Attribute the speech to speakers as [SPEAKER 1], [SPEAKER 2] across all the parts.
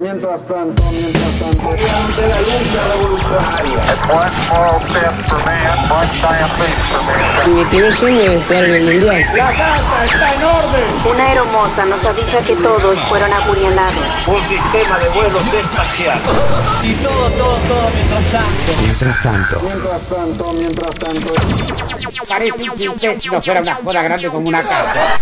[SPEAKER 1] Mientras tanto, mientras tanto.
[SPEAKER 2] Ante la lucha revolucionaria.
[SPEAKER 3] Mi primer sueño es jugar en el mundial.
[SPEAKER 2] La casa está en orden.
[SPEAKER 4] Una aeromoza nos avisa que todos fueron apuñalados.
[SPEAKER 2] Un sistema de vuelos espacial.
[SPEAKER 5] Y todo, todo, todo mientras tanto.
[SPEAKER 6] Mientras tanto,
[SPEAKER 1] Mientras tanto, mientras tanto.
[SPEAKER 7] Parece que usted no fuera una joda grande como una casa.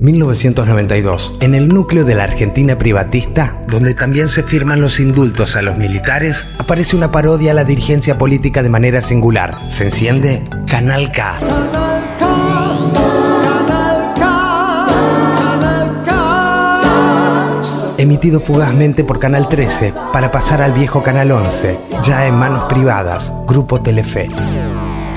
[SPEAKER 6] 1992, en el núcleo de la Argentina privatista, donde también se firman los indultos a los militares, aparece una parodia a la dirigencia política de manera singular. Se enciende Canal K. Emitido fugazmente por Canal 13 para pasar al viejo Canal 11, ya en manos privadas, Grupo Telefe.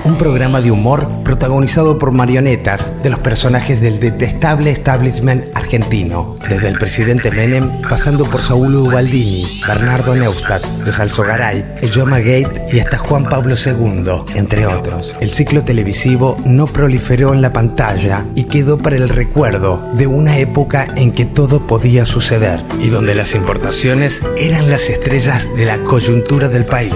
[SPEAKER 6] Un programa de humor protagonizado por marionetas de los personajes del detestable establishment argentino, desde el presidente Menem, pasando por Saúl Ubaldini, Bernardo Neustadt, de Salsogaray, Ejoma Gate y hasta Juan Pablo II, entre otros. El ciclo televisivo no proliferó en la pantalla y quedó para el recuerdo de una época en que todo podía suceder y donde las importaciones eran las estrellas de la coyuntura del país.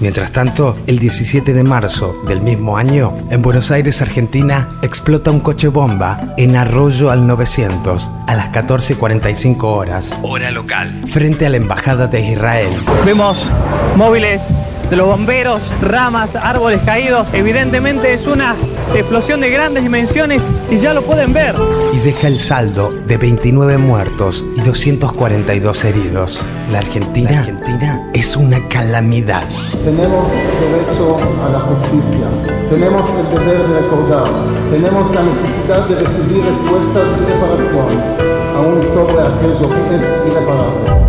[SPEAKER 6] Mientras tanto, el 17 de marzo del mismo año, en Buenos Aires, Argentina, explota un coche bomba en Arroyo al 900 a las 14.45 horas, hora local, frente a la Embajada de Israel.
[SPEAKER 5] Vemos móviles de los bomberos, ramas, árboles caídos. Evidentemente es una explosión de grandes dimensiones y ya lo pueden ver.
[SPEAKER 6] y deja el saldo de 29 muertos y 242 heridos. La Argentina, la Argentina es una calamidad.
[SPEAKER 1] Tenemos derecho a la justicia. Tenemos el deber de recordar. Tenemos la necesidad de recibir respuestas y reparación, aún sobre aquello que es irreparable.